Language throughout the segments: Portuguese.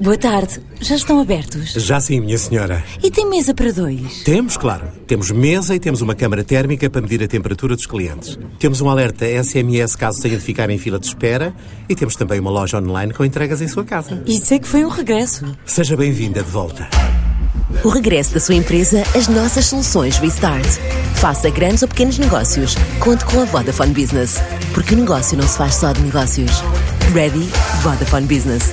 Boa tarde. Já estão abertos? Já sim, minha senhora. E tem mesa para dois? Temos, claro. Temos mesa e temos uma câmara térmica para medir a temperatura dos clientes. Temos um alerta SMS caso tenha de ficar em fila de espera e temos também uma loja online com entregas em sua casa. Isso é que foi um regresso. Seja bem-vinda de volta. O regresso da sua empresa às nossas soluções Restart. Faça grandes ou pequenos negócios. Conte com a Vodafone Business. Porque o negócio não se faz só de negócios. Ready? Vodafone Business.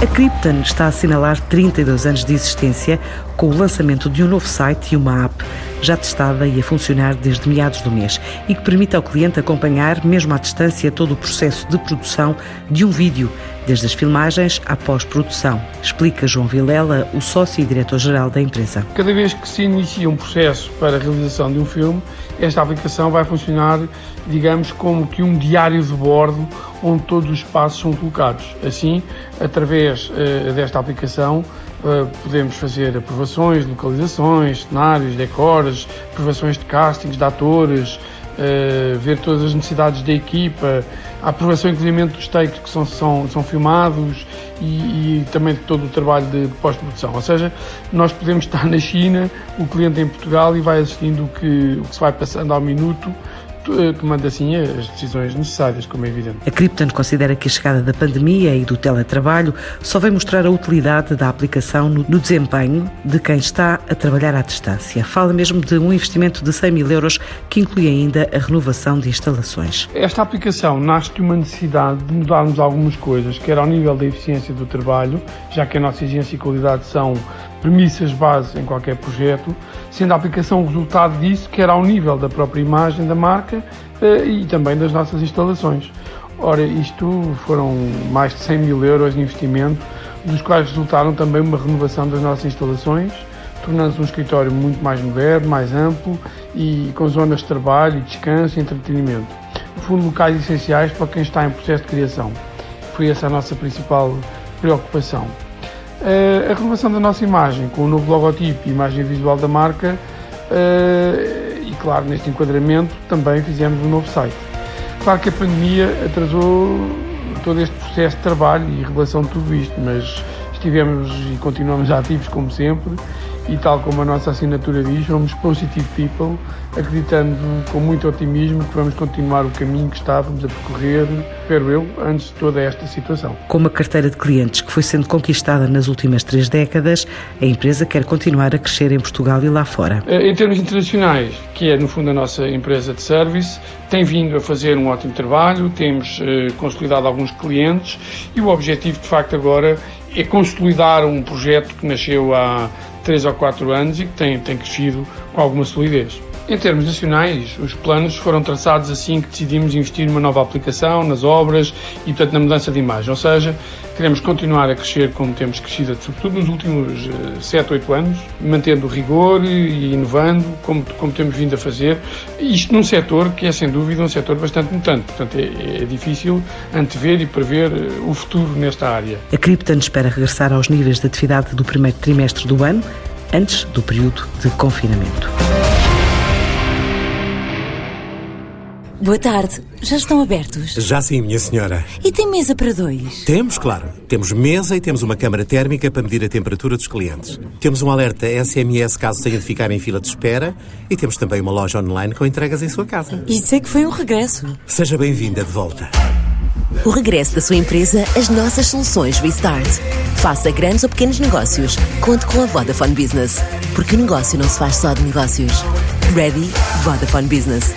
A Krypton está a assinalar 32 anos de existência com o lançamento de um novo site e uma app já testada e a funcionar desde meados do mês e que permite ao cliente acompanhar, mesmo à distância, todo o processo de produção de um vídeo, desde as filmagens à pós-produção. Explica João Vilela, o sócio e diretor-geral da empresa. Cada vez que se inicia um processo para a realização de um filme, esta aplicação vai funcionar, digamos, como que um diário de bordo onde todos os passos são colocados. Assim, através uh, desta aplicação, podemos fazer aprovações localizações, cenários, decores, aprovações de castings de atores, uh, ver todas as necessidades da equipa, a aprovação inclusive dos takes que são, são, são filmados e, e também de todo o trabalho de pós-produção. Ou seja, nós podemos estar na China, o cliente em Portugal e vai assistindo o que, o que se vai passando ao minuto tomando assim as decisões necessárias, como é evidente. A Krypton considera que a chegada da pandemia e do teletrabalho só vai mostrar a utilidade da aplicação no, no desempenho de quem está a trabalhar à distância. Fala mesmo de um investimento de 100 mil euros que inclui ainda a renovação de instalações. Esta aplicação nasce de uma necessidade de mudarmos algumas coisas, quer ao nível da eficiência do trabalho, já que a nossa exigência e qualidade são premissas base em qualquer projeto, sendo a aplicação o resultado disso, quer ao nível da própria imagem da marca eh, e também das nossas instalações. Ora, isto foram mais de 100 mil euros de investimento, dos quais resultaram também uma renovação das nossas instalações, tornando-se um escritório muito mais moderno, mais amplo e com zonas de trabalho, descanso e entretenimento. No fundo, locais essenciais para quem está em processo de criação. Foi essa a nossa principal preocupação. Eh, a renovação da nossa imagem, com o novo logotipo e imagem visual da marca, eh, e claro, neste enquadramento também fizemos um novo site. Claro que a pandemia atrasou todo este processo de trabalho e revelação de tudo isto, mas estivemos e continuamos ativos como sempre e tal como a nossa assinatura diz, somos Positive People, acreditando com muito otimismo que vamos continuar o caminho que estávamos a percorrer, espero eu, antes de toda esta situação. Com uma carteira de clientes que foi sendo conquistada nas últimas três décadas, a empresa quer continuar a crescer em Portugal e lá fora. Eh, em termos internacionais, que é no fundo a nossa empresa de service, tem vindo a fazer um ótimo trabalho, temos eh, consolidado alguns clientes e o objetivo de facto agora é consolidar um projeto que nasceu há 3 ou 4 anos e que tem, tem crescido com alguma solidez. Em termos nacionais, os planos foram traçados assim que decidimos investir numa nova aplicação, nas obras e, portanto, na mudança de imagem. Ou seja, queremos continuar a crescer como temos crescido, sobretudo nos últimos 7, eh, 8 anos, mantendo o rigor e inovando, como, como temos vindo a fazer. Isto num setor que é, sem dúvida, um setor bastante mutante. Portanto, é, é difícil antever e prever eh, o futuro nesta área. A Krypton espera regressar aos níveis de atividade do primeiro trimestre do ano, antes do período de confinamento. Boa tarde. Já estão abertos? Já sim, minha senhora. E tem mesa para dois? Temos, claro. Temos mesa e temos uma câmara térmica para medir a temperatura dos clientes. Temos um alerta SMS caso tenha de ficar em fila de espera e temos também uma loja online com entregas em sua casa. Isso é que foi um regresso. Seja bem-vinda de volta. O regresso da sua empresa às nossas soluções Restart. Faça grandes ou pequenos negócios. Conte com a Vodafone Business. Porque o negócio não se faz só de negócios. Ready? Vodafone Business.